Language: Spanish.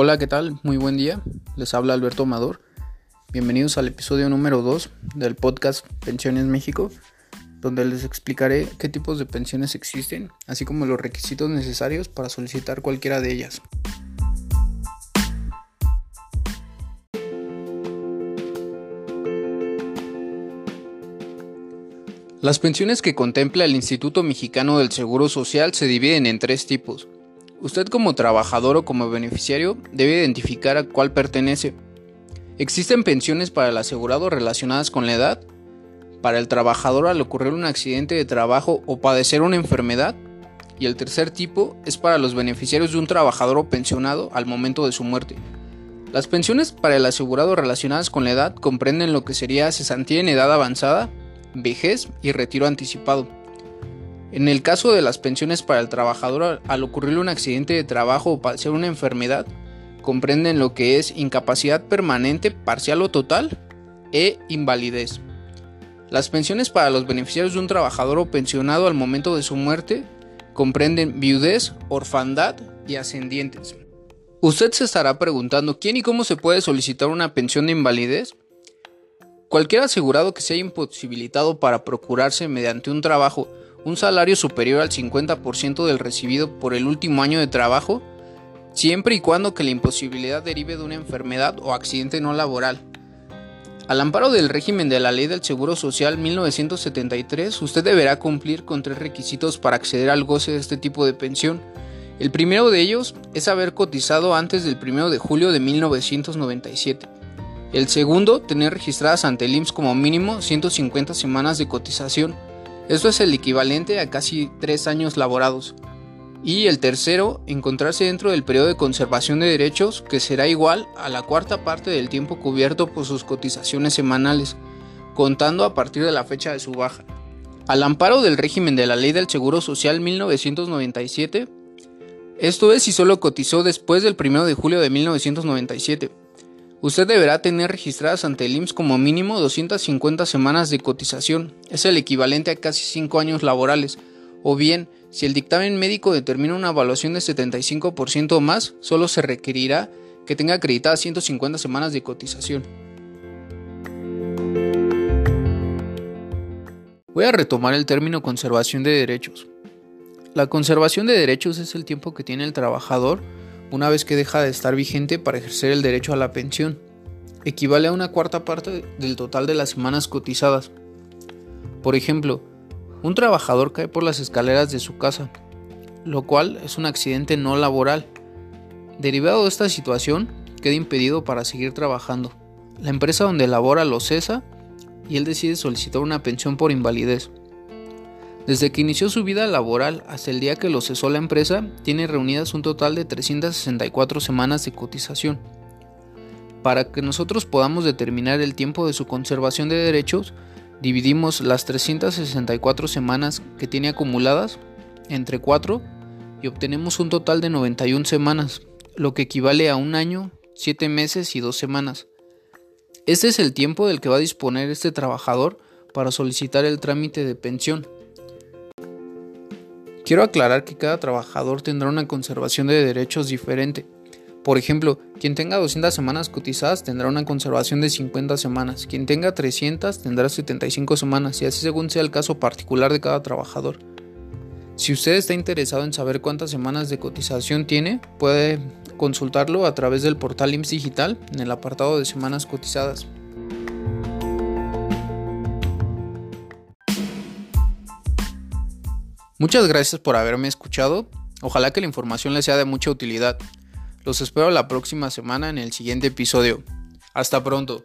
Hola, ¿qué tal? Muy buen día. Les habla Alberto Amador. Bienvenidos al episodio número 2 del podcast Pensiones México, donde les explicaré qué tipos de pensiones existen, así como los requisitos necesarios para solicitar cualquiera de ellas. Las pensiones que contempla el Instituto Mexicano del Seguro Social se dividen en tres tipos Usted como trabajador o como beneficiario debe identificar a cuál pertenece. Existen pensiones para el asegurado relacionadas con la edad, para el trabajador al ocurrir un accidente de trabajo o padecer una enfermedad, y el tercer tipo es para los beneficiarios de un trabajador o pensionado al momento de su muerte. Las pensiones para el asegurado relacionadas con la edad comprenden lo que sería cesantía en edad avanzada, vejez y retiro anticipado. En el caso de las pensiones para el trabajador al ocurrir un accidente de trabajo o padecer una enfermedad, comprenden lo que es incapacidad permanente, parcial o total e invalidez. Las pensiones para los beneficiarios de un trabajador o pensionado al momento de su muerte comprenden viudez, orfandad y ascendientes. Usted se estará preguntando quién y cómo se puede solicitar una pensión de invalidez. Cualquier asegurado que sea imposibilitado para procurarse mediante un trabajo un salario superior al 50% del recibido por el último año de trabajo, siempre y cuando que la imposibilidad derive de una enfermedad o accidente no laboral. Al amparo del régimen de la Ley del Seguro Social 1973, usted deberá cumplir con tres requisitos para acceder al goce de este tipo de pensión. El primero de ellos es haber cotizado antes del 1 de julio de 1997. El segundo, tener registradas ante el IMSS como mínimo 150 semanas de cotización. Esto es el equivalente a casi tres años laborados. Y el tercero, encontrarse dentro del periodo de conservación de derechos, que será igual a la cuarta parte del tiempo cubierto por sus cotizaciones semanales, contando a partir de la fecha de su baja. Al amparo del régimen de la Ley del Seguro Social 1997, esto es si solo cotizó después del 1 de julio de 1997. Usted deberá tener registradas ante el IMSS como mínimo 250 semanas de cotización, es el equivalente a casi 5 años laborales, o bien, si el dictamen médico determina una evaluación de 75% o más, solo se requerirá que tenga acreditadas 150 semanas de cotización. Voy a retomar el término conservación de derechos. La conservación de derechos es el tiempo que tiene el trabajador una vez que deja de estar vigente para ejercer el derecho a la pensión. Equivale a una cuarta parte del total de las semanas cotizadas. Por ejemplo, un trabajador cae por las escaleras de su casa, lo cual es un accidente no laboral. Derivado de esta situación, queda impedido para seguir trabajando. La empresa donde labora lo cesa y él decide solicitar una pensión por invalidez. Desde que inició su vida laboral hasta el día que lo cesó la empresa, tiene reunidas un total de 364 semanas de cotización. Para que nosotros podamos determinar el tiempo de su conservación de derechos, dividimos las 364 semanas que tiene acumuladas entre 4 y obtenemos un total de 91 semanas, lo que equivale a un año, 7 meses y 2 semanas. Este es el tiempo del que va a disponer este trabajador para solicitar el trámite de pensión. Quiero aclarar que cada trabajador tendrá una conservación de derechos diferente. Por ejemplo, quien tenga 200 semanas cotizadas tendrá una conservación de 50 semanas, quien tenga 300 tendrá 75 semanas y así según sea el caso particular de cada trabajador. Si usted está interesado en saber cuántas semanas de cotización tiene, puede consultarlo a través del portal IMSS Digital en el apartado de semanas cotizadas. Muchas gracias por haberme escuchado. Ojalá que la información les sea de mucha utilidad. Los espero la próxima semana en el siguiente episodio. Hasta pronto.